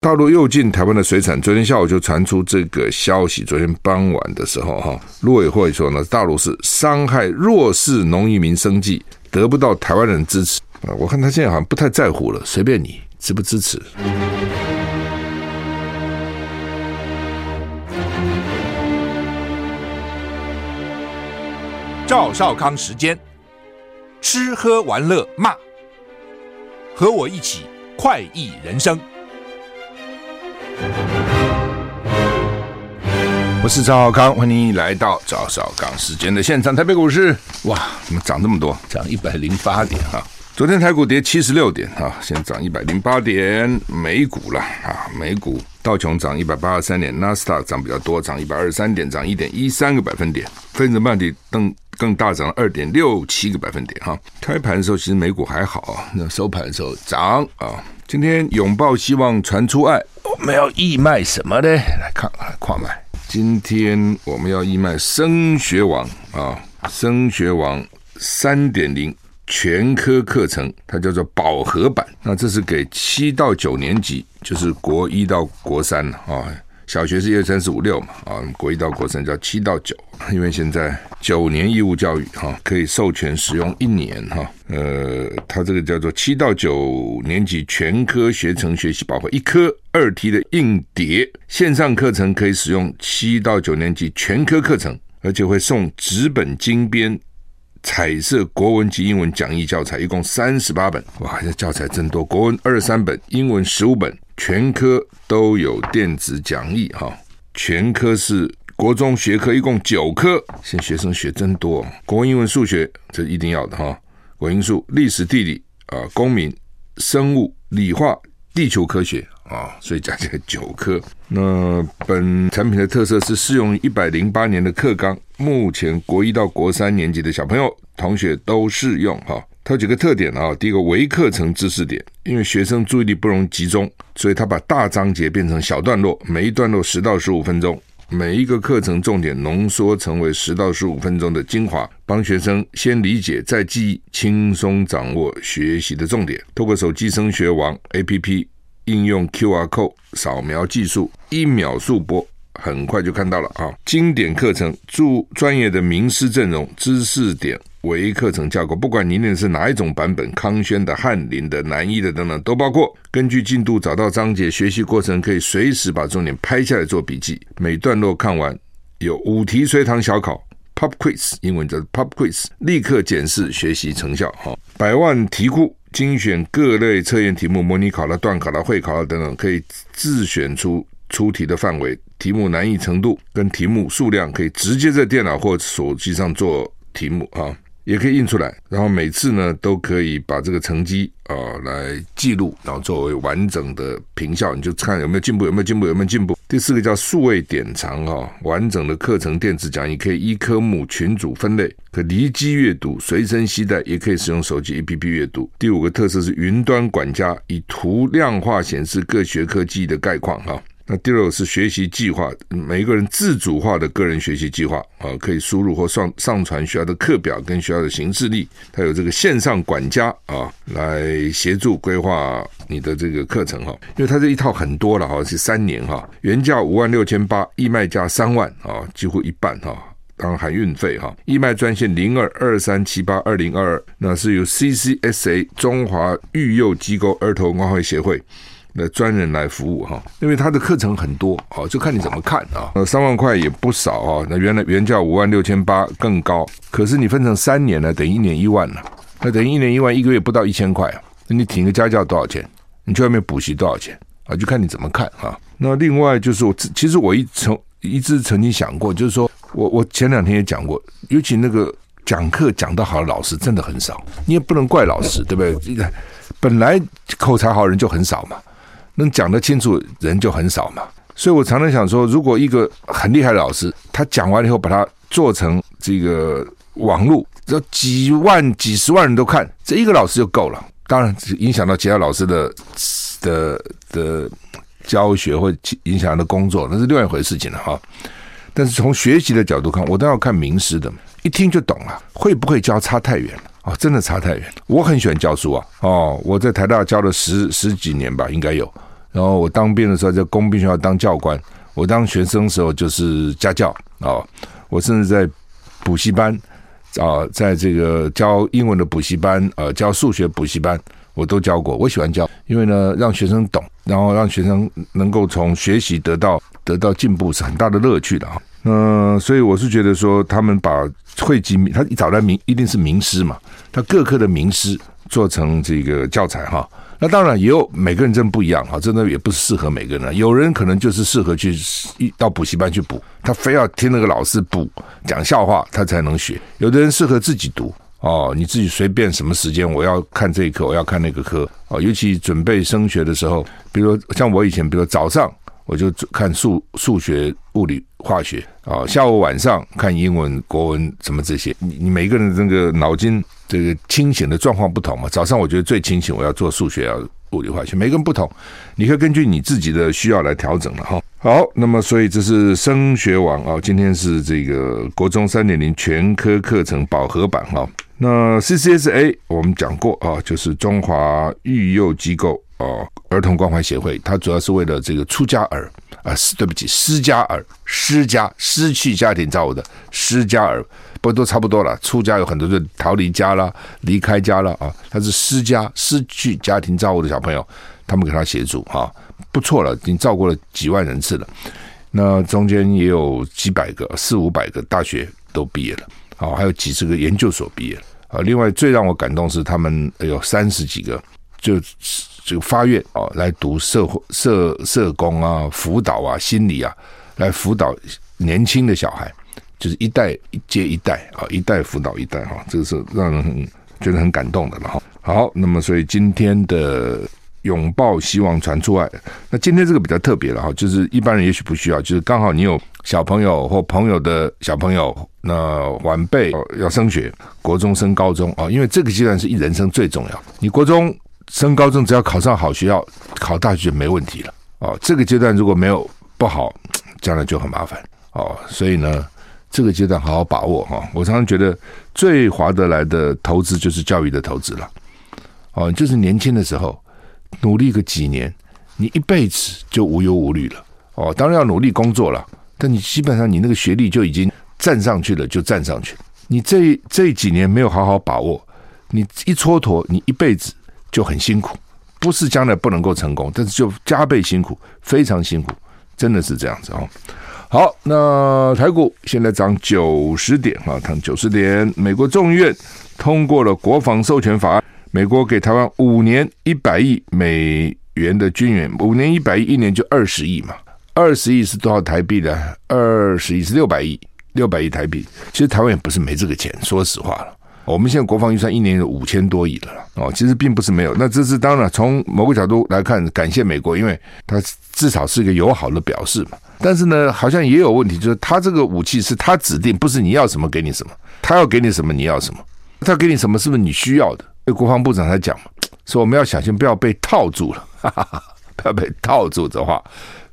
大陆又进台湾的水产，昨天下午就传出这个消息。昨天傍晚的时候，哈，陆委会说呢，大陆是伤害弱势农渔民生计，得不到台湾人支持啊。我看他现在好像不太在乎了，随便你支不支持。赵少康时间，吃喝玩乐骂，和我一起快意人生。我是赵少康，欢迎你来到赵少康时间的现场。台北股市哇，怎么涨这么多？涨一百零八点哈。昨天台股跌七十六点哈，现在涨一百零八点。美股了啊，美股道琼涨一百八十三点，纳斯达克涨比较多，涨一百二十三点，涨一点一三个百分点。分子半导体更更大涨了二点六七个百分点哈。开盘的时候其实美股还好啊，那收盘的时候涨啊。今天拥抱希望传出爱，我们要义卖什么呢？来看看跨卖。今天我们要义卖升学网啊，升学网三点零全科课程，它叫做饱和版。那这是给七到九年级，就是国一到国三啊。小学是一二三四五六嘛，啊，国一到国三叫七到九，因为现在九年义务教育哈，可以授权使用一年哈，呃，它这个叫做七到九年级全科学程学习包和一科二题的硬碟线上课程可以使用七到九年级全科课程，而且会送纸本精编彩色国文及英文讲义教材，一共三十八本，哇，这教材真多，国文二十三本，英文十五本。全科都有电子讲义哈，全科是国中学科，一共九科。现在学生学真多，国文、英文、数学这一定要的哈，国英数、历史、地理啊、公民、生物、理化、地球科学啊，所以加起来九科。那本产品的特色是适用于一百零八年的课纲，目前国一到国三年级的小朋友同学都适用哈。它有几个特点啊，第一个微课程知识点，因为学生注意力不容集中，所以他把大章节变成小段落，每一段落十到十五分钟，每一个课程重点浓缩成为十到十五分钟的精华，帮学生先理解再记忆，轻松掌握学习的重点。透过手机升学网 APP 应用 QR code 扫描技术，一秒速播，很快就看到了啊！经典课程，注专业的名师阵容，知识点。微课程架构，不管你念的是哪一种版本，康轩的、翰林的、南一的等等都包括。根据进度找到章节，学习过程可以随时把重点拍下来做笔记。每段落看完有五题随堂小考 （Pop Quiz），英文叫 Pop Quiz，立刻检视学习成效。哈，百万题库精选各类测验题目，模拟考了、段考了、会考了等等，可以自选出出题的范围、题目难易程度跟题目数量，可以直接在电脑或手机上做题目啊。也可以印出来，然后每次呢都可以把这个成绩啊、来记录，然后作为完整的评效，你就看有没有进步，有没有进步，有没有进步。第四个叫数位典藏哈、完整的课程电子讲义可以依科目群组分类，可离机阅读，随身携带，也可以使用手机 APP 阅读。第五个特色是云端管家，以图量化显示各学科记忆的概况哈。那第六是学习计划，每一个人自主化的个人学习计划啊，可以输入或上上传学校的课表跟学校的行事历，它有这个线上管家啊，来协助规划你的这个课程哈。因为它这一套很多了哈，是三年哈，原价五万六千八，义卖价三万啊，几乎一半哈，当然含运费哈。义卖专线零二二三七八二零二二，那是由 CCSA 中华育幼机构儿童文化会协会。的专人来服务哈，因为他的课程很多啊，就看你怎么看啊。呃，三万块也不少啊，那原来原价五万六千八更高，可是你分成三年呢，等于一年一万了，那等于一年一万，一个月不到一千块啊。那你请个家教多少钱？你去外面补习多少钱啊？就看你怎么看啊。那另外就是我，其实我一曾一直曾经想过，就是说我我前两天也讲过，尤其那个讲课讲得好的老师真的很少，你也不能怪老师，对不对？本来口才好人就很少嘛。能讲得清楚人就很少嘛，所以我常常想说，如果一个很厉害的老师，他讲完了以后把它做成这个网络，这几万、几十万人都看，这一个老师就够了。当然，影响到其他老师的的的教学或影响他的工作，那是另外一回事情了哈。但是从学习的角度看，我都要看名师的，一听就懂了。会不会教差太远了。哦，真的差太远。我很喜欢教书啊，哦，我在台大教了十十几年吧，应该有。然后我当兵的时候在工兵学校当教官，我当学生的时候就是家教啊，我甚至在补习班啊，在这个教英文的补习班，呃，教数学补习班，我都教过。我喜欢教，因为呢，让学生懂，然后让学生能够从学习得到得到进步，是很大的乐趣的哈。嗯、所以我是觉得说，他们把汇集，他找来名一定是名师嘛，他各科的名师做成这个教材哈。那当然也有每个人真的不一样哈，真的也不是适合每个人。有人可能就是适合去一到补习班去补，他非要听那个老师补讲笑话，他才能学。有的人适合自己读哦，你自己随便什么时间，我要看这一科，我要看那个科哦。尤其准备升学的时候，比如像我以前，比如早上。我就看数数学、物理、化学啊，下午晚上看英文、国文什么这些。你你每个人这个脑筋这个清醒的状况不同嘛。早上我觉得最清醒，我要做数学、要物理、化学，每个人不同，你可以根据你自己的需要来调整了哈。好，那么所以这是升学网啊，今天是这个国中三点零全科课程饱和版哈。那 CCSA 我们讲过啊，就是中华育幼机构。哦，儿童关怀协会，它主要是为了这个出家儿啊，是对不起，失家儿，失家失去家庭照顾的失家儿，不都差不多了。出家有很多就逃离家了，离开家了啊，他是失家失去家庭照顾的小朋友，他们给他协助啊，不错了，已经照顾了几万人次了。那中间也有几百个、四五百个大学都毕业了，啊，还有几十个研究所毕业了啊。另外最让我感动是，他们有三十几个就。这个发愿啊，来读社会社社工啊，辅导啊，心理啊，来辅导年轻的小孩，就是一代接一代啊，一代辅导一代哈，这个是让人很觉得很感动的了哈。好，那么所以今天的拥抱希望传出来，那今天这个比较特别了哈，就是一般人也许不需要，就是刚好你有小朋友或朋友的小朋友，那晚辈要升学，国中升高中啊，因为这个阶段是一人生最重要，你国中。升高中只要考上好学校，考大学就没问题了哦。这个阶段如果没有不好，将来就很麻烦哦。所以呢，这个阶段好好把握哈。我常常觉得最划得来的投资就是教育的投资了哦。就是年轻的时候努力个几年，你一辈子就无忧无虑了哦。当然要努力工作了，但你基本上你那个学历就已经站上去了，就站上去。你这这几年没有好好把握，你一蹉跎，你一辈子。就很辛苦，不是将来不能够成功，但是就加倍辛苦，非常辛苦，真的是这样子哦。好，那台股现在涨九十点啊，涨九十点。美国众议院通过了国防授权法案，美国给台湾五年一百亿美元的军援，五年一百亿，一年就二十亿嘛，二十亿是多少台币呢？二十亿是六百亿，六百亿台币。其实台湾也不是没这个钱，说实话了。我们现在国防预算一年有五千多亿了哦，其实并不是没有。那这是当然，从某个角度来看，感谢美国，因为它至少是一个友好的表示嘛。但是呢，好像也有问题，就是他这个武器是他指定，不是你要什么给你什么，他要给你什么你要什么，他给你什么是不是你需要的？国防部长才讲嘛，说我们要小心，不要被套住了，哈哈哈，不要被套住的话，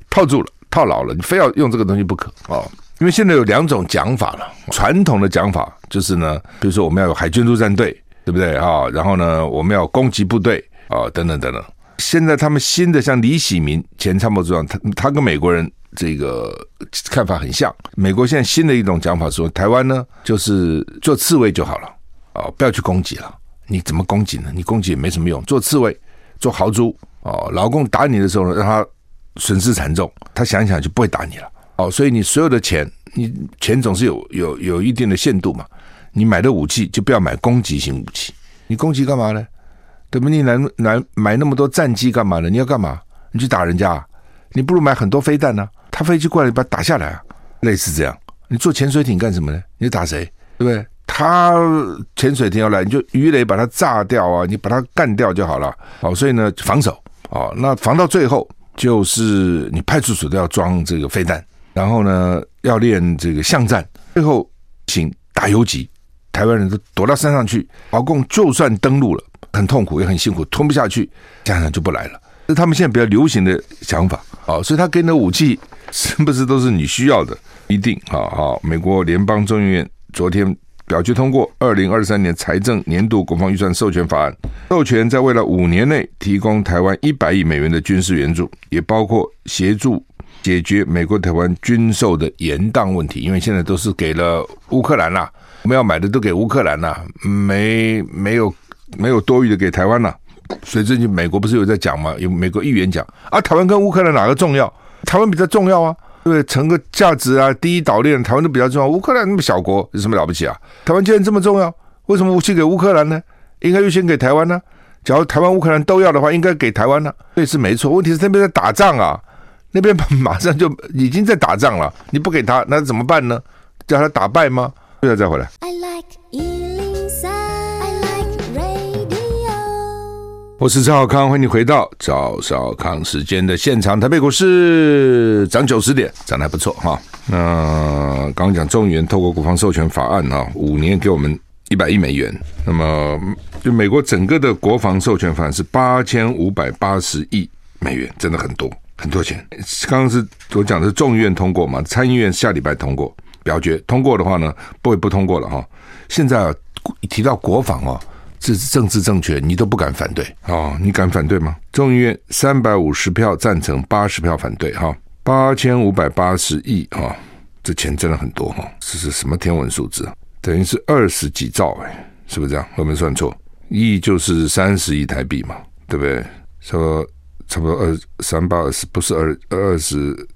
套住了，套牢了，你非要用这个东西不可哦。因为现在有两种讲法了，传统的讲法就是呢，比如说我们要有海军陆战队，对不对啊？然后呢，我们要攻击部队啊，等等等等。现在他们新的像李喜明前参谋长，他他跟美国人这个看法很像。美国现在新的一种讲法说，台湾呢就是做刺猬就好了啊，不要去攻击了。你怎么攻击呢？你攻击也没什么用，做刺猬，做豪猪啊。老共打你的时候呢，让他损失惨重，他想想就不会打你了。哦，所以你所有的钱，你钱总是有有有一定的限度嘛。你买的武器就不要买攻击型武器。你攻击干嘛呢？对不？你来来买那么多战机干嘛呢？你要干嘛？你去打人家？你不如买很多飞弹呢？他飞机过来，你把它打下来啊。类似这样，你做潜水艇干什么呢？你打谁？对不对？他潜水艇要来，你就鱼雷把它炸掉啊，你把它干掉就好了。好，所以呢，防守。哦，那防到最后就是你派出所都要装这个飞弹。然后呢，要练这个巷战，最后请打游击，台湾人都躲到山上去。老共就算登陆了，很痛苦也很辛苦，吞不下去，家长就不来了。这是他们现在比较流行的想法啊，所以他给你的武器是不是都是你需要的？一定啊啊！美国联邦众议院昨天表决通过二零二三年财政年度国防预算授权法案，授权在未来五年内提供台湾一百亿美元的军事援助，也包括协助解决美国台湾军售的延宕问题。因为现在都是给了乌克兰啦，我们要买的都给乌克兰啦，没没有没有多余的给台湾啦。所以最近美国不是有在讲吗？有美国议员讲啊，台湾跟乌克兰哪个重要？台湾比较重要啊。对不对？成个价值啊，第一岛链，台湾都比较重要。乌克兰那么小国，有什么了不起啊？台湾既然这么重要，为什么武器给乌克兰呢？应该优先给台湾呢？假如台湾、乌克兰都要的话，应该给台湾呢？对，是没错。问题是那边在打仗啊，那边 马上就已经在打仗了，你不给他，那怎么办呢？叫他打败吗？对，再回来。我是赵少康，欢迎你回到赵少康时间的现场。台北股市涨九十点，涨得还不错哈。那刚刚讲众议员透过国防授权法案哈，五年给我们一百亿美元。那么就美国整个的国防授权法案是八千五百八十亿美元，真的很多很多钱。刚刚是我讲的是众议院通过嘛，参议院下礼拜通过表决通过的话呢，不会不通过了哈。现在啊，提到国防哦。这是政治正确，你都不敢反对哦？你敢反对吗？众议院三百五十票赞成，八十票反对，哈，八千五百八十亿哈，这钱真的很多哈，这是什么天文数字啊？等于是二十几兆哎，是不是这样？我没算错，亿就是三十亿台币嘛，对不对？说差不多二三八二十，不是二二十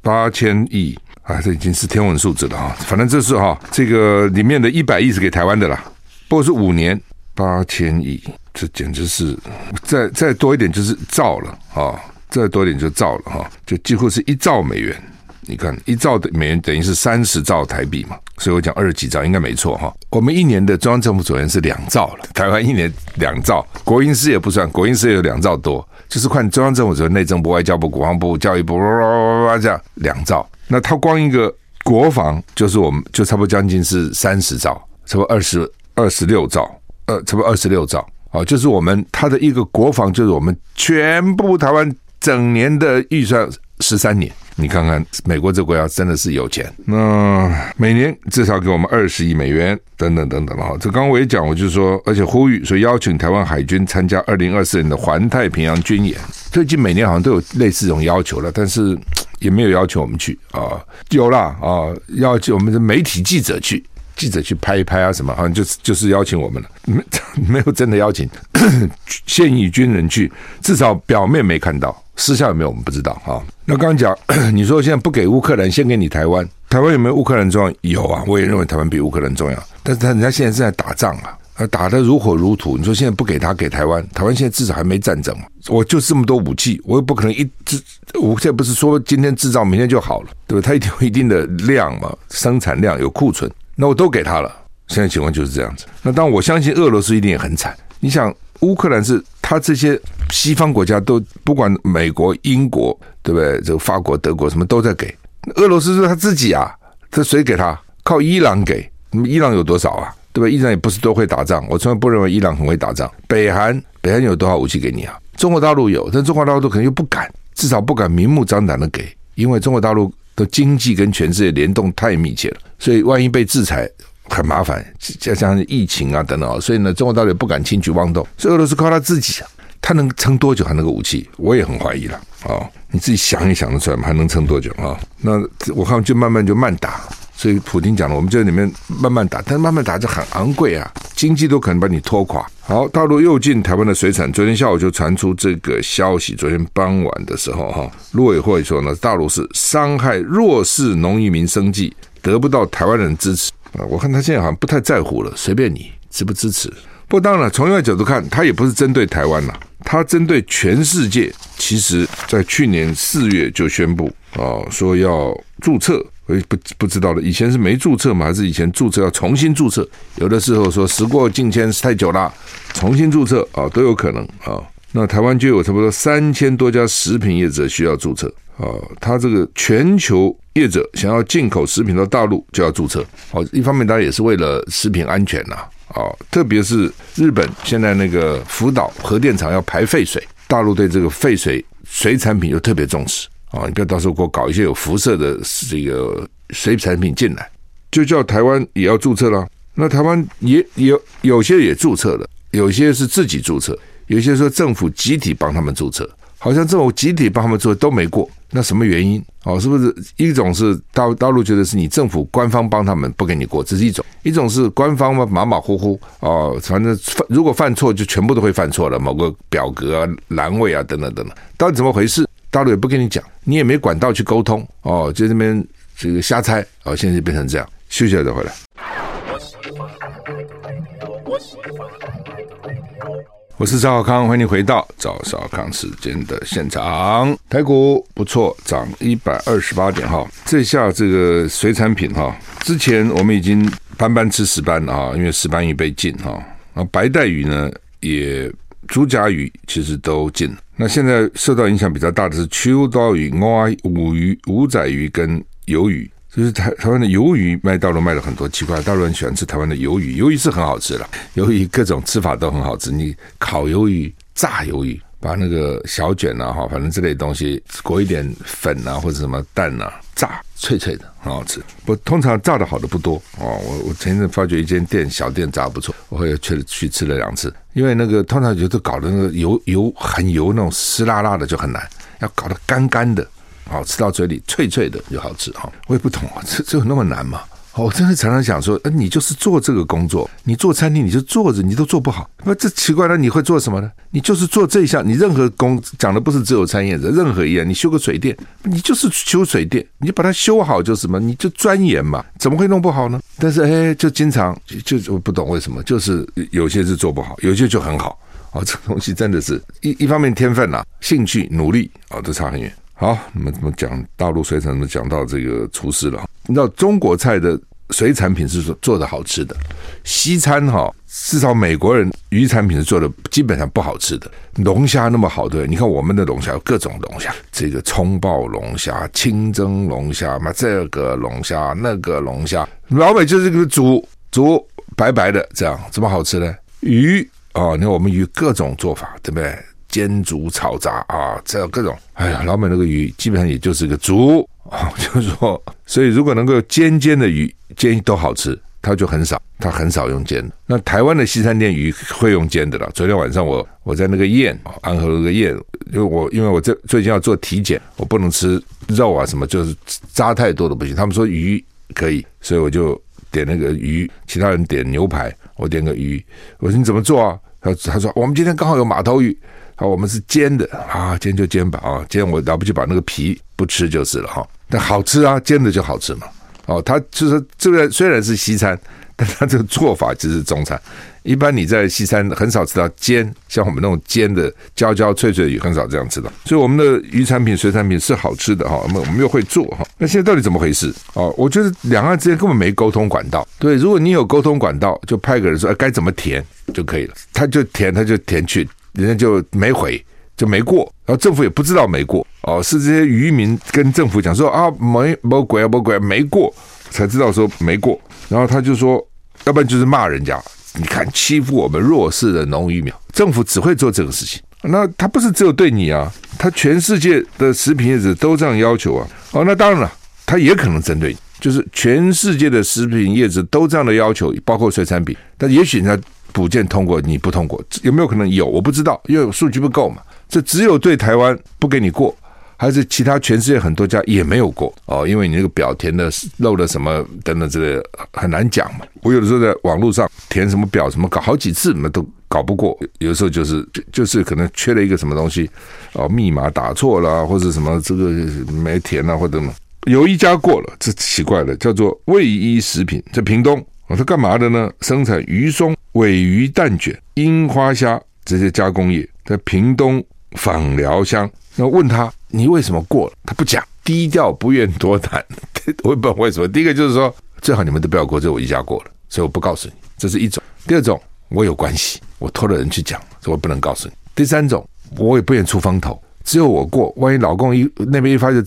八千亿啊，这已经是天文数字了哈。反正这是哈，这个里面的一百亿是给台湾的啦，不过是五年。八千亿，这简直是再再多一点就是兆了啊！再多一点就兆了哈，就几乎是一兆美元。你看一兆的美元等于是三十兆台币嘛，所以我讲二十几兆应该没错哈。我们一年的中央政府总员是两兆了，台湾一年两兆，国营事业不算，国营事业有两兆多，就是看中央政府总员、内政部、外交部、国防部、教育部，哇哇哇这样两兆。那它光一个国防就是我们就差不多将近是三十兆，差不多二十二十六兆。呃，差不多二十六兆，哦，就是我们它的一个国防，就是我们全部台湾整年的预算十三年，你看看美国这国家真的是有钱，那每年至少给我们二十亿美元，等等等等啊。这刚刚我也讲，我就说，而且呼吁说邀请台湾海军参加二零二四年的环太平洋军演，最近每年好像都有类似这种要求了，但是也没有要求我们去啊，有啦啊，要求我们的媒体记者去。记者去拍一拍啊，什么好像就是就是邀请我们了，没 没有真的邀请 现役军人去，至少表面没看到，私下有没有我们不知道啊。那刚刚讲，你说现在不给乌克兰，先给你台湾，台湾有没有乌克兰重要？有啊，我也认为台湾比乌克兰重要，但是他人家现在正在打仗啊，打得如火如荼。你说现在不给他给台湾，台湾现在至少还没战争嘛，我就这么多武器，我又不可能一制，我现在不是说今天制造明天就好了，对吧？他一定有一定的量嘛，生产量有库存。那我都给他了，现在情况就是这样子。那当然，我相信俄罗斯一定也很惨。你想，乌克兰是他这些西方国家都不管美国、英国，对不对？这个法国、德国什么都在给。俄罗斯是他自己啊，这谁给他？靠伊朗给。那么伊朗有多少啊？对吧？伊朗也不是都会打仗。我从来不认为伊朗很会打仗。北韩，北韩有多少武器给你啊？中国大陆有，但中国大陆可能又不敢，至少不敢明目张胆的给，因为中国大陆。的经济跟全世界联动太密切了，所以万一被制裁很麻烦，加上疫情啊等等，所以呢，中国大陆也不敢轻举妄动。所以俄罗斯靠他自己，他能撑多久？他那个武器，我也很怀疑了哦！你自己想一想得出来吗？还能撑多久啊？那我看就慢慢就慢打。所以普京讲了，我们这里面慢慢打，但慢慢打就很昂贵啊，经济都可能把你拖垮。好，大陆又进台湾的水产，昨天下午就传出这个消息。昨天傍晚的时候，哈，陆委会说呢，大陆是伤害弱势农渔民生计，得不到台湾人支持我看他现在好像不太在乎了，随便你支不支持。不过当然，从另外角度看，他也不是针对台湾了，他针对全世界。其实，在去年四月就宣布啊，说要注册。我不不知道了，以前是没注册吗？还是以前注册要重新注册？有的时候说时过境迁太久了，重新注册啊都有可能啊。那台湾就有差不多三千多家食品业者需要注册啊。他这个全球业者想要进口食品到大陆就要注册。好，一方面当然也是为了食品安全呐啊，特别是日本现在那个福岛核电厂要排废水，大陆对这个废水水产品又特别重视。啊，你不要到时候给我搞一些有辐射的这个水产品进来，就叫台湾也要注册了。那台湾也有有些也注册了，有些是自己注册，有些说政府集体帮他们注册，好像政府集体帮他们做都没过。那什么原因？哦，是不是一种是大大陆觉得是你政府官方帮他们不给你过，这是一种；一种是官方嘛马马虎虎哦，反正犯如果犯错就全部都会犯错了，某个表格啊、栏位啊等等等等，到底怎么回事？大陆也不跟你讲，你也没管道去沟通哦，就这边这个瞎猜哦，现在就变成这样，休息了再回来。我是赵少康，欢迎你回到赵少康时间的现场。台股不错，涨一百二十八点哈。这下这个水产品哈，之前我们已经班班吃石斑了哈，因为石斑鱼被禁哈。那白带鱼呢，也竹筴鱼其实都禁。那现在受到影响比较大的是秋刀鱼、五鱼、五仔鱼跟鱿鱼。就是台台湾的鱿鱼卖大陆卖了很多，奇怪，大陆人喜欢吃台湾的鱿鱼，鱿鱼是很好吃的，鱿鱼各种吃法都很好吃。你烤鱿鱼、炸鱿鱼，把那个小卷啊哈，反正这类东西裹一点粉啊或者什么蛋啊，炸脆脆的，很好吃。不，通常炸的好的不多哦。我我前一阵发觉一间店小店炸不错，我也去去吃了两次，因为那个通常觉得搞的那个油油很油那种湿辣辣的就很难，要搞得干干的。好吃到嘴里脆脆的就好吃哈，我也不懂啊，这这有那么难吗？我真的常常想说，呃，你就是做这个工作，你做餐厅你就坐着，你都做不好，那这奇怪了，你会做什么呢？你就是做这一项，你任何工讲的不是只有餐饮的，任何一样，你修个水电，你就是修水电，你把它修好就什么，你就钻研嘛，怎么会弄不好呢？但是哎，就经常就就不懂为什么，就是有些是做不好，有些就很好哦，这个东西真的是一一方面天分呐、兴趣努力啊、哦，都差很远。好，我们怎么讲大陆水产？怎么讲到这个厨师了？你知道中国菜的水产品是做的好吃的，西餐哈，至少美国人鱼产品是做的基本上不好吃的。龙虾那么好对，你看我们的龙虾有各种龙虾，这个葱爆龙虾、清蒸龙虾嘛，这个龙虾那个龙虾，老美就是个煮煮白白的这样，怎么好吃呢？鱼哦，你看我们鱼各种做法，对不对？煎煮炒炸啊，这各种。哎呀，老美那个鱼基本上也就是个煮啊，就是说，所以如果能够煎煎的鱼煎都好吃，它就很少，它很少用煎的。那台湾的西餐店鱼会用煎的了。昨天晚上我我在那个宴安和那个宴，因为我因为我这最近要做体检，我不能吃肉啊什么，就是渣太多的不行。他们说鱼可以，所以我就点那个鱼，其他人点牛排，我点个鱼。我说你怎么做啊？他他说我们今天刚好有马头鱼。好，我们是煎的啊，煎就煎吧啊，煎我来不及把那个皮不吃就是了哈。但好吃啊，煎的就好吃嘛。哦，他就是这个虽然是西餐，但他这个做法其实是中餐。一般你在西餐很少吃到煎，像我们那种煎的焦焦脆脆的鱼很少这样吃到。所以我们的鱼产品、水产品是好吃的哈。我们我们又会做哈。那现在到底怎么回事？哦，我觉得两岸之间根本没沟通管道。对，如果你有沟通管道，就派个人说，该怎么填就可以了。他就填，他就填去。人家就没回，就没过，然后政府也不知道没过哦，是这些渔民跟政府讲说啊，没没鬼啊，没鬼，没过，才知道说没过，然后他就说，要不然就是骂人家，你看欺负我们弱势的农渔民，政府只会做这个事情，那他不是只有对你啊，他全世界的食品业者都这样要求啊，哦，那当然了，他也可能针对你，就是全世界的食品业者都这样的要求，包括水产品，但也许他。补件通过你不通过，有没有可能有？我不知道，因为数据不够嘛。这只有对台湾不给你过，还是其他全世界很多家也没有过哦？因为你那个表填的漏了什么等等之类，很难讲嘛。我有的时候在网络上填什么表，什么搞好几次，那都搞不过。有的时候就是就是可能缺了一个什么东西哦，密码打错了，或者什么这个没填啊，或者什么。有一家过了，这奇怪了，叫做卫衣食品，在屏东。哦，他干嘛的呢？生产鱼松、尾鱼蛋卷、樱花虾这些加工业，在屏东枋寮乡。那问他，你为什么过了？他不讲，低调，不愿多谈。我也不知道为什么。第一个就是说，最好你们都不要过，只有我一家过了，所以我不告诉你，这是一种。第二种，我有关系，我托了人去讲，所以我不能告诉你。第三种，我也不愿出风头，只有我过，万一老公一那边一发现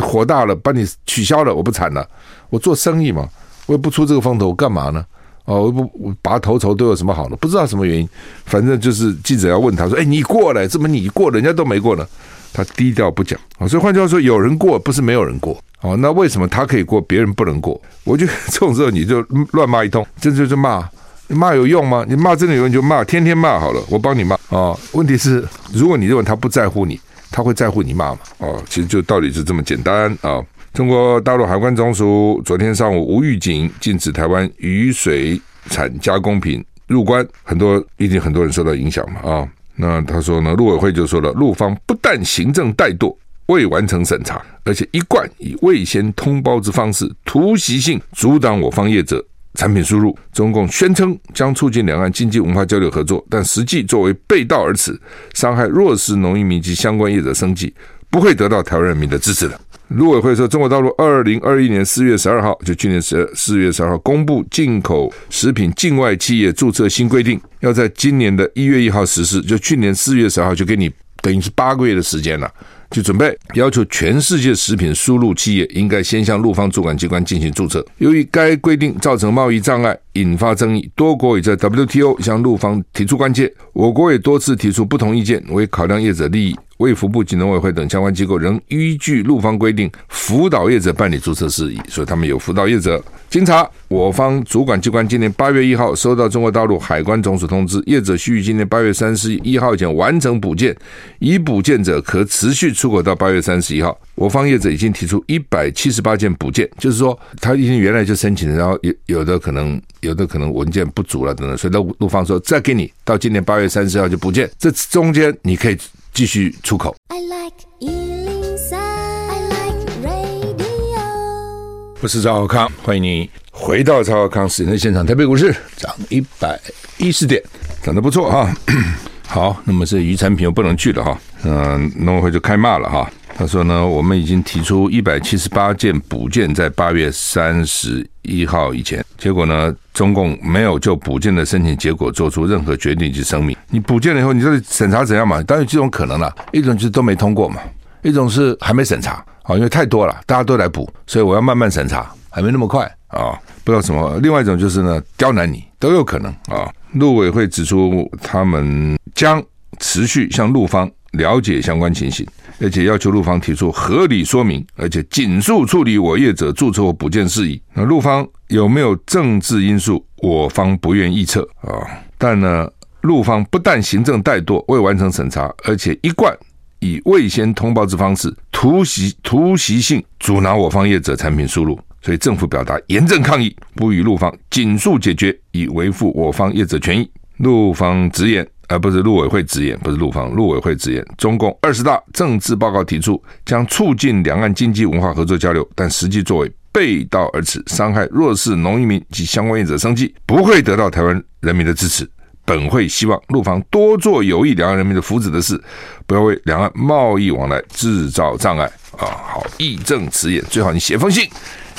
火大了，把你取消了，我不惨了？我做生意嘛。我也不出这个风头，干嘛呢？哦，我不拔头筹都有什么好的？不知道什么原因，反正就是记者要问他说：“哎，你过来，怎么你过，人家都没过呢？”他低调不讲啊。所以换句话说，有人过不是没有人过哦。那为什么他可以过，别人不能过？我觉得这种时候你就乱骂一通，这就是骂。你骂有用吗？你骂真的有用就骂，天天骂好了，我帮你骂啊。问题是，如果你认为他不在乎你，他会在乎你骂吗？哦，其实就道理是这么简单啊。中国大陆海关总署昨天上午无预警禁止台湾鱼水产加工品入关，很多一定很多人受到影响嘛啊。那他说呢，陆委会就说了，陆方不但行政怠惰，未完成审查，而且一贯以未先通报之方式，突袭性阻挡我方业者。产品输入，中共宣称将促进两岸经济文化交流合作，但实际作为背道而驰，伤害弱势农民及相关业者生计，不会得到台湾人民的支持的。陆委会说，中国大陆二零二一年四月十二号，就去年十四月十二号公布进口食品境外企业注册新规定，要在今年的一月一号实施，就去年四月十二号就给你等于是八个月的时间了。就准备要求全世界食品输入企业应该先向陆方主管机关进行注册。由于该规定造成贸易障碍，引发争议，多国已在 WTO 向陆方提出关切。我国也多次提出不同意见，为考量业者利益。卫福部及农委会等相关机构仍依据陆方规定辅导业者办理注册事宜，所以他们有辅导业者。经查，我方主管机关今年八月一号收到中国大陆海关总署通知，业者须于今年八月三十一号前完成补件，已补件者可持续出口到八月三十一号。我方业者已经提出一百七十八件补件，就是说他已经原来就申请了，然后有有的可能有的可能文件不足了等等，所以陆陆方说再给你到今年八月三十号就补件，这中间你可以。继续出口。I like 103, I like radio。我是赵浩康，欢迎你回到赵浩康时间的现场。台北股市涨一百一十点，涨得不错哈。好，那么这鱼产品又不能去了哈。嗯，农委会就开骂了哈。他说呢，我们已经提出一百七十八件补件，在八月三十一号以前，结果呢，中共没有就补件的申请结果做出任何决定及声明。你补件了以后，你这审查怎样嘛？当然有几种可能了，一种就是都没通过嘛，一种是还没审查啊，因为太多了，大家都来补，所以我要慢慢审查，还没那么快啊，不知道什么。另外一种就是呢，刁难你都有可能啊。陆委会指出，他们将持续向陆方了解相关情形。而且要求陆方提出合理说明，而且尽速处理我业者注册或补件事宜。那陆方有没有政治因素？我方不愿臆测啊。但呢，陆方不但行政怠惰，未完成审查，而且一贯以未先通报之方式，突袭突袭性阻挠我方业者产品输入。所以政府表达严正抗议，呼吁陆方尽速解决，以维护我方业者权益。陆方直言。而不是陆委会直言，不是陆方，陆委会直言，中共二十大政治报告提出将促进两岸经济文化合作交流，但实际作为背道而驰，伤害弱势农渔民及相关业者生计，不会得到台湾人民的支持。本会希望陆方多做有益两岸人民的福祉的事，不要为两岸贸易往来制造障碍。啊，好，义正辞严，最好你写封信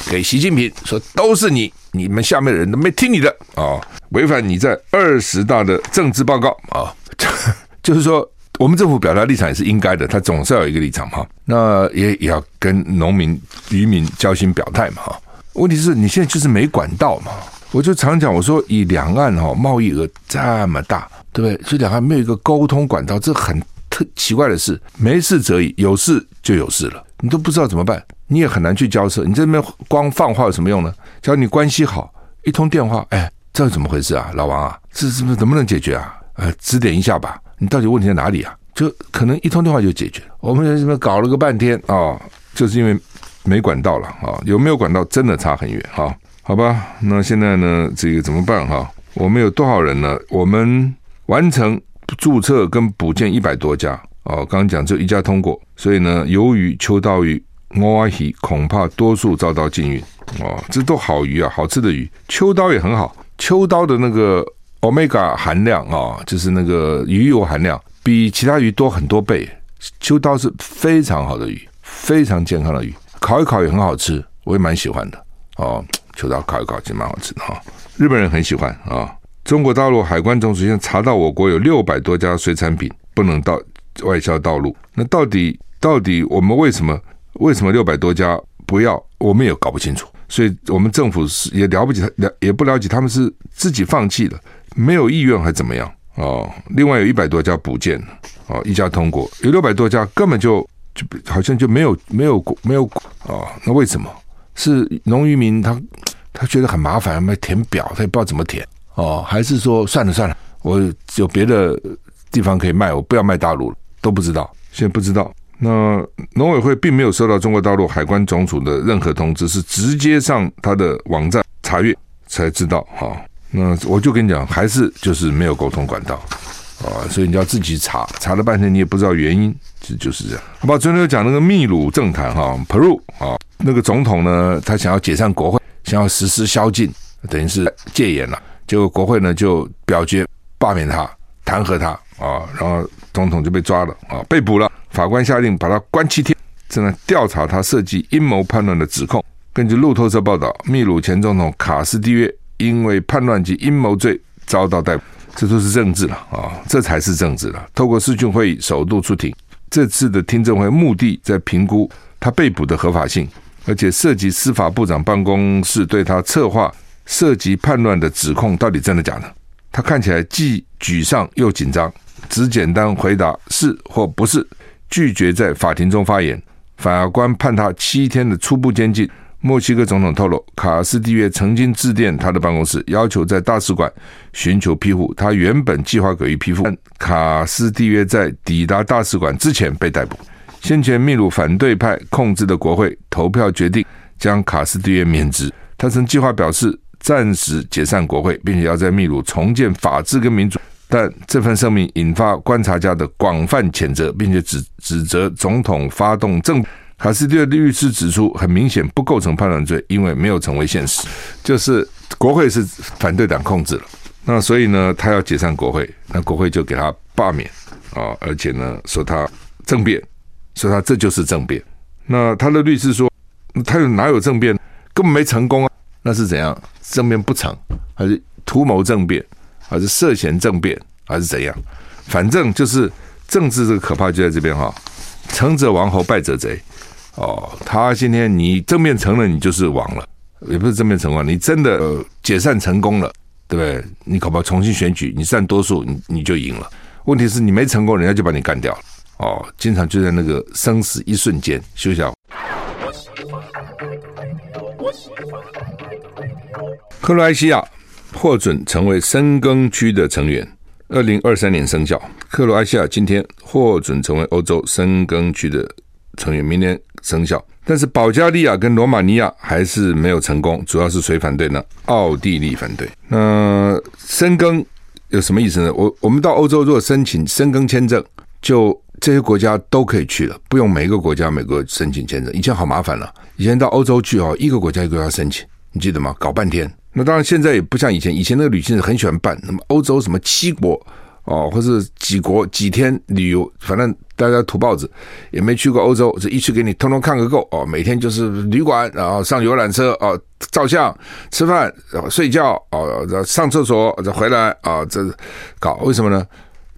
给习近平，说都是你，你们下面的人都没听你的啊。违反你在二十大的政治报告啊，就是说，我们政府表达立场也是应该的，他总是要有一个立场哈。那也也要跟农民、渔民交心表态嘛哈。问题是你现在就是没管道嘛，我就常讲，我说以两岸哈贸易额这么大，对不对？所以两岸没有一个沟通管道，这很特奇怪的事。没事则已，有事就有事了，你都不知道怎么办，你也很难去交涉。你这边光放话有什么用呢？只要你关系好，一通电话，哎。这是怎么回事啊，老王啊，这是不是能不能解决啊？呃，指点一下吧，你到底问题在哪里啊？就可能一通电话就解决。我们在这边搞了个半天啊、就是因为没管道了啊、有没有管道真的差很远哈、好吧，那现在呢，这个怎么办哈、我们有多少人呢？我们完成注册跟补件一百多家哦，刚刚讲只有一家通过，所以呢，由于、秋刀鱼、摸鱼恐怕多数遭到禁运哦，这都好鱼啊，好吃的鱼，秋刀也很好。秋刀的那个 omega 含量啊、就是那个鱼油含量比其他鱼多很多倍。秋刀是非常好的鱼，非常健康的鱼，烤一烤也很好吃，我也蛮喜欢的哦。秋刀烤一烤其实蛮好吃的哈、哦，日本人很喜欢啊、中国大陆海关总署现在查到我国有六百多家水产品不能到外销道路，那到底到底我们为什么为什么六百多家不要？我们也搞不清楚。所以我们政府是也了不起，了也不了解，他们是自己放弃了，没有意愿还怎么样哦，另外有一百多家补件哦，一家通过，有六百多家根本就就好像就没有没有没有哦，那为什么？是农渔民他他觉得很麻烦，没填表，他也不知道怎么填哦，还是说算了算了，我有别的地方可以卖，我不要卖大陆了，都不知道，现在不知道。那农委会并没有收到中国大陆海关总署的任何通知，是直接上他的网站查阅才知道。哈，那我就跟你讲，还是就是没有沟通管道啊，所以你要自己查，查了半天你也不知道原因，就就是这样。好吧，昨天又讲那个秘鲁政坛哈，Peru 啊，那个总统呢，他想要解散国会，想要实施宵禁，等于是戒严了，结果国会呢就表决罢免他，弹劾他啊，然后总统就被抓了啊，被捕了。法官下令把他关七天，正在调查他涉及阴谋叛乱的指控。根据路透社报道，秘鲁前总统卡斯蒂约因为叛乱及阴谋罪遭到逮捕。这都是政治了啊，这才是政治了。透过视讯会议首度出庭，这次的听证会目的在评估他被捕的合法性，而且涉及司法部长办公室对他策划涉及叛乱的指控到底真的假的？他看起来既沮丧又紧张，只简单回答是或不是。拒绝在法庭中发言，法官判他七天的初步监禁。墨西哥总统透露，卡斯蒂约曾经致电他的办公室，要求在大使馆寻求庇护。他原本计划给予庇护，但卡斯蒂约在抵达大使馆之前被逮捕。先前秘鲁反对派控制的国会投票决定将卡斯蒂约免职。他曾计划表示暂时解散国会，并且要在秘鲁重建法治跟民主。但这份声明引发观察家的广泛谴责，并且指指责总统发动政。卡斯蒂约律师指出，很明显不构成叛乱罪，因为没有成为现实。就是国会是反对党控制了，那所以呢，他要解散国会，那国会就给他罢免啊，而且呢，说他政变，说他这就是政变。那他的律师说，他有哪有政变？根本没成功啊，那是怎样？政变不成，还是图谋政变？还是涉嫌政变，还是怎样？反正就是政治这个可怕就在这边哈，成者王侯，败者贼。哦，他今天你政变成了，你就是王了；也不是政变成功，你真的、解散成功了，对不对？你恐怕重新选举，你占多数，你你就赢了。问题是你没成功，人家就把你干掉了。哦，经常就在那个生死一瞬间。休息。克罗埃西亚。获准成为申根区的成员，二零二三年生效。克罗埃西亚今天获准成为欧洲申根区的成员，明年生效。但是保加利亚跟罗马尼亚还是没有成功，主要是谁反对呢？奥地利反对。那申根有什么意思呢？我我们到欧洲如果申请深耕签证，就这些国家都可以去了，不用每一个国家每个申请签证。以前好麻烦了，以前到欧洲去哦，一个国家一个国家申请，你记得吗？搞半天。那当然，现在也不像以前。以前那个旅行社很喜欢办，那么欧洲什么七国哦，或是几国几天旅游，反正大家图报纸也没去过欧洲，这一去给你通通看个够哦。每天就是旅馆，然后上游览车哦，照相、吃饭、然后睡觉哦，然后上厕所再回来啊，这搞为什么呢？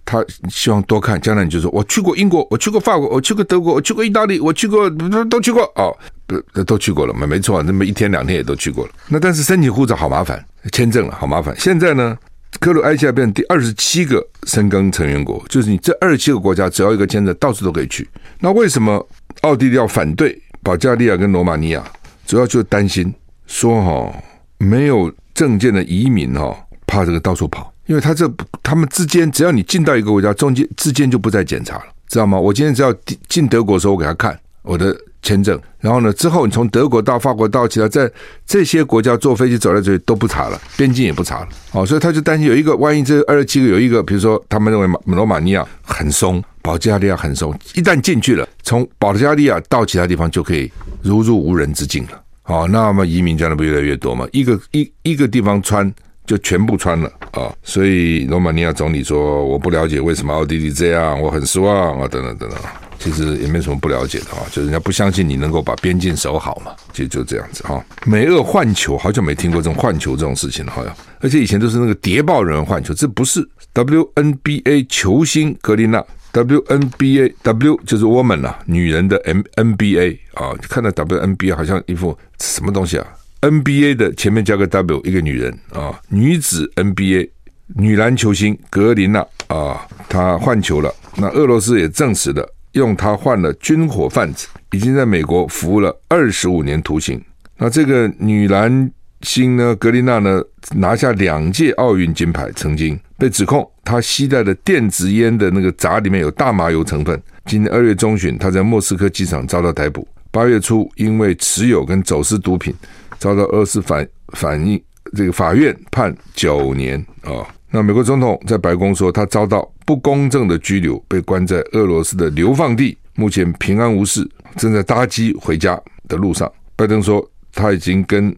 他希望多看，将来你就说我去过英国，我去过法国，我去过德国，我去过意大利，我去过都都去过哦，不都去过了，没没错，那么一天两天也都去过了。那但是申请护照好麻烦，签证了好麻烦。现在呢，克罗埃西亚变成第二十七个申根成员国，就是你这二十七个国家只要一个签证，到处都可以去。那为什么奥地利要反对保加利亚跟罗马尼亚？主要就担心说哈，没有证件的移民哈，怕这个到处跑。因为他这他们之间，只要你进到一个国家，中间之间就不再检查了，知道吗？我今天只要进德国的时候，我给他看我的签证，然后呢，之后你从德国到法国到其他，在这些国家坐飞机走来走去都不查了，边境也不查了，哦，所以他就担心有一个，万一这二十七个有一个，比如说他们认为马罗马尼亚很松，保加利亚很松，一旦进去了，从保加利亚到其他地方就可以如入无人之境了，哦，那么移民将来不越来越多吗？一个一一个地方穿。就全部穿了啊！所以罗马尼亚总理说：“我不了解为什么奥地利这样，我很失望啊！”等等等等，其实也没什么不了解的啊，就人家不相信你能够把边境守好嘛，其实就这样子哈。美俄换球，好久没听过这种换球这种事情了，好像，而且以前都是那个谍报人员换球，这不是 WNBA 球星格林纳，WNBA W 就是 woman 啊，女人的 M NBA 啊，看到 WNBA 好像一副什么东西啊？NBA 的前面加个 W，一个女人啊，女子 NBA 女篮球星格林娜啊，她换球了。那俄罗斯也证实了，用她换了军火贩子，已经在美国服务了二十五年徒刑。那这个女篮星呢，格林娜呢，拿下两届奥运金牌，曾经被指控她携带的电子烟的那个闸里面有大麻油成分。今年二月中旬，她在莫斯科机场遭到逮捕。八月初，因为持有跟走私毒品，遭到俄罗斯反反应这个法院判九年啊。那美国总统在白宫说，他遭到不公正的拘留，被关在俄罗斯的流放地，目前平安无事，正在搭机回家的路上。拜登说，他已经跟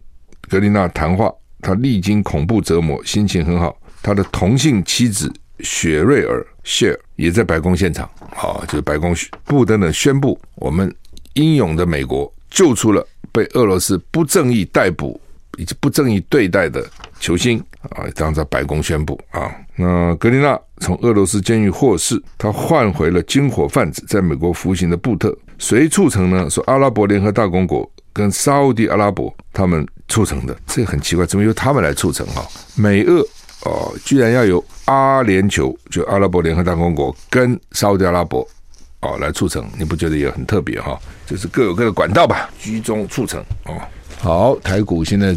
格林娜谈话，他历经恐怖折磨，心情很好。他的同性妻子雪瑞尔谢尔也在白宫现场，好，就是白宫不登的宣布，我们。英勇的美国救出了被俄罗斯不正义逮捕以及不正义对待的球星啊！当在白宫宣布啊，那格林娜从俄罗斯监狱获释，他换回了军火贩子在美国服刑的布特，谁促成呢？说阿拉伯联合大公国跟沙乌地阿拉伯他们促成的，这个很奇怪，怎么由他们来促成啊？美俄哦，居然要由阿联酋，就阿拉伯联合大公国跟沙乌地阿拉伯。哦，来促成，你不觉得也很特别哈？就是各有各的管道吧，居中促成哦。好，台股现在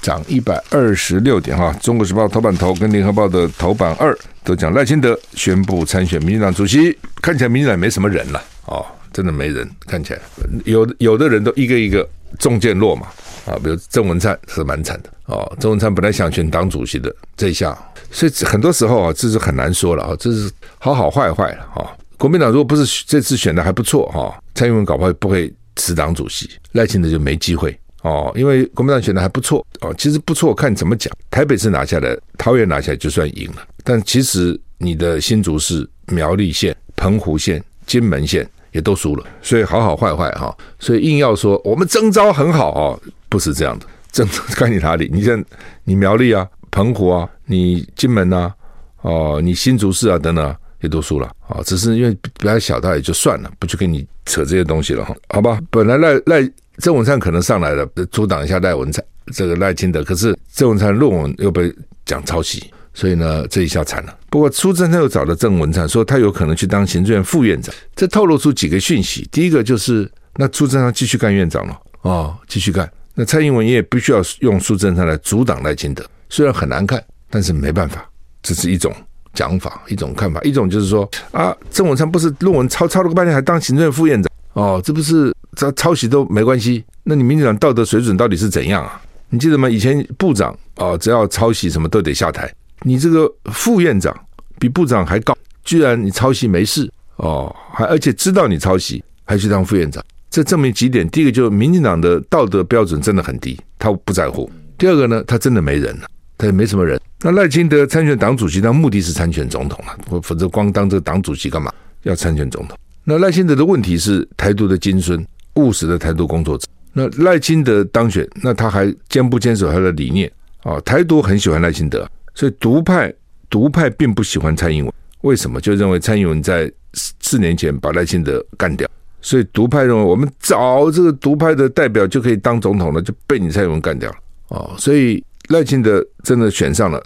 涨一百二十六点哈。中国时报头版头跟联合报的头版二都讲赖清德宣布参选民进党主席，看起来民进党没什么人了哦，真的没人，看起来有有的人都一个一个中箭落马啊，比如郑文灿是蛮惨的哦。郑文灿本来想选党主席的，这一下，所以很多时候啊，这是很难说了啊，这是好好坏坏了啊。国民党如果不是这次选的还不错哈，蔡英文搞不好不会辞党主席，赖清德就没机会哦，因为国民党选的还不错哦，其实不错，看怎么讲。台北市拿下来，桃园拿下来就算赢了，但其实你的新竹市、苗栗县、澎湖县、金门县也都输了，所以好好坏坏哈，所以硬要说我们征召很好哦，不是这样的，征看你哪里，你像你苗栗啊、澎湖啊、你金门啊、哦你新竹市啊等等。也都输了啊，只是因为比较小，他也就算了，不去跟你扯这些东西了哈，好吧？本来赖赖郑文灿可能上来了，阻挡一下赖文灿这个赖清德，可是郑文灿论文又被讲抄袭，所以呢，这一下惨了。不过苏贞昌又找了郑文灿，说他有可能去当行政院副院长，这透露出几个讯息。第一个就是，那苏贞昌继续干院长了哦，继续干。那蔡英文也必须要用苏贞昌来阻挡赖清德，虽然很难看，但是没办法，这是一种。讲法一种看法，一种就是说啊，郑文灿不是论文抄抄了个半天，还当行政副院长哦，这不是这抄袭都没关系？那你民进党道德水准到底是怎样啊？你记得吗？以前部长哦，只要抄袭什么都得下台，你这个副院长比部长还高，居然你抄袭没事哦，还而且知道你抄袭还去当副院长，这证明几点？第一个就是民进党的道德标准真的很低，他不在乎；第二个呢，他真的没人了。他也没什么人。那赖清德参选党主席，他目的是参选总统了，否则光当这个党主席干嘛？要参选总统。那赖清德的问题是台独的金孙，务实的台独工作者。那赖清德当选，那他还坚不坚守他的理念啊？台独很喜欢赖清德，所以独派独派并不喜欢蔡英文。为什么？就认为蔡英文在四年前把赖清德干掉，所以独派认为我们找这个独派的代表就可以当总统了，就被你蔡英文干掉了哦，所以。赖清德真的选上了，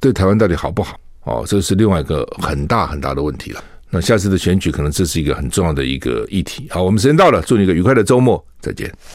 对台湾到底好不好？哦，这是另外一个很大很大的问题了。那下次的选举可能这是一个很重要的一个议题。好，我们时间到了，祝你一个愉快的周末，再见。